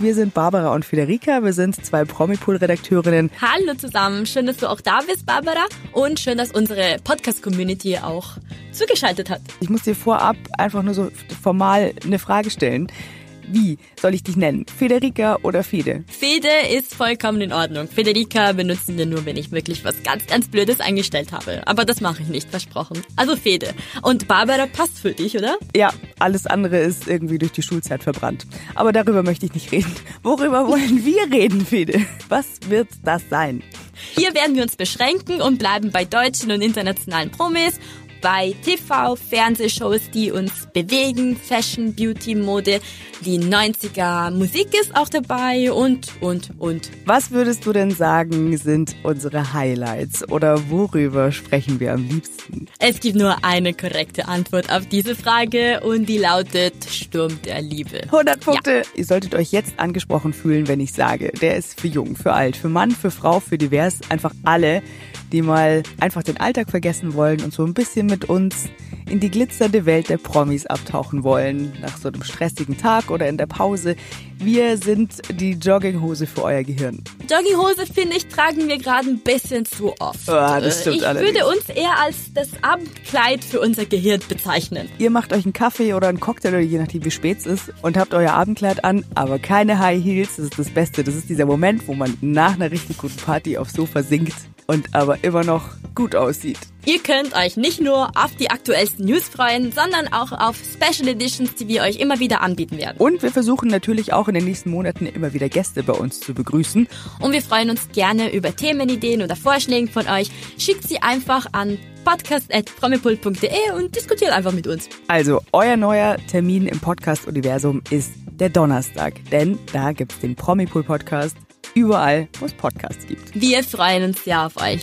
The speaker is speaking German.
Wir sind Barbara und Federica. Wir sind zwei Promipool-Redakteurinnen. Hallo zusammen. Schön, dass du auch da bist, Barbara. Und schön, dass unsere Podcast-Community auch zugeschaltet hat. Ich muss dir vorab einfach nur so formal eine Frage stellen. Wie soll ich dich nennen? Federica oder Fede? Fede ist vollkommen in Ordnung. Federica benutzen wir nur, wenn ich wirklich was ganz, ganz Blödes eingestellt habe. Aber das mache ich nicht, versprochen. Also Fede. Und Barbara passt für dich, oder? Ja, alles andere ist irgendwie durch die Schulzeit verbrannt. Aber darüber möchte ich nicht reden. Worüber wollen wir reden, Fede? Was wird das sein? Hier werden wir uns beschränken und bleiben bei deutschen und internationalen Promis bei TV, Fernsehshows, die uns bewegen, Fashion, Beauty, Mode, die 90er Musik ist auch dabei und, und, und. Was würdest du denn sagen, sind unsere Highlights oder worüber sprechen wir am liebsten? Es gibt nur eine korrekte Antwort auf diese Frage und die lautet Sturm der Liebe. 100 Punkte! Ja. Ihr solltet euch jetzt angesprochen fühlen, wenn ich sage, der ist für jung, für alt, für Mann, für Frau, für divers, einfach alle die mal einfach den Alltag vergessen wollen und so ein bisschen mit uns in die glitzernde Welt der Promis abtauchen wollen, nach so einem stressigen Tag oder in der Pause. Wir sind die Jogginghose für euer Gehirn. Jogginghose, finde ich, tragen wir gerade ein bisschen zu oft. Oh, das stimmt ich allerdings. würde uns eher als das Abendkleid für unser Gehirn bezeichnen. Ihr macht euch einen Kaffee oder einen Cocktail oder je nachdem wie spät es ist und habt euer Abendkleid an, aber keine High Heels. Das ist das Beste. Das ist dieser Moment, wo man nach einer richtig guten Party aufs Sofa sinkt und aber immer noch gut aussieht. Ihr könnt euch nicht nur auf die aktuellsten News freuen, sondern auch auf Special Editions, die wir euch immer wieder anbieten werden. Und wir versuchen natürlich auch in den nächsten Monaten immer wieder Gäste bei uns zu begrüßen. Und wir freuen uns gerne über Themenideen oder Vorschläge von euch. Schickt sie einfach an podcast.promipult.de und diskutiert einfach mit uns. Also, euer neuer Termin im Podcast-Universum ist der Donnerstag, denn da gibt es den Promipool Podcast überall, wo es Podcasts gibt. Wir freuen uns sehr auf euch.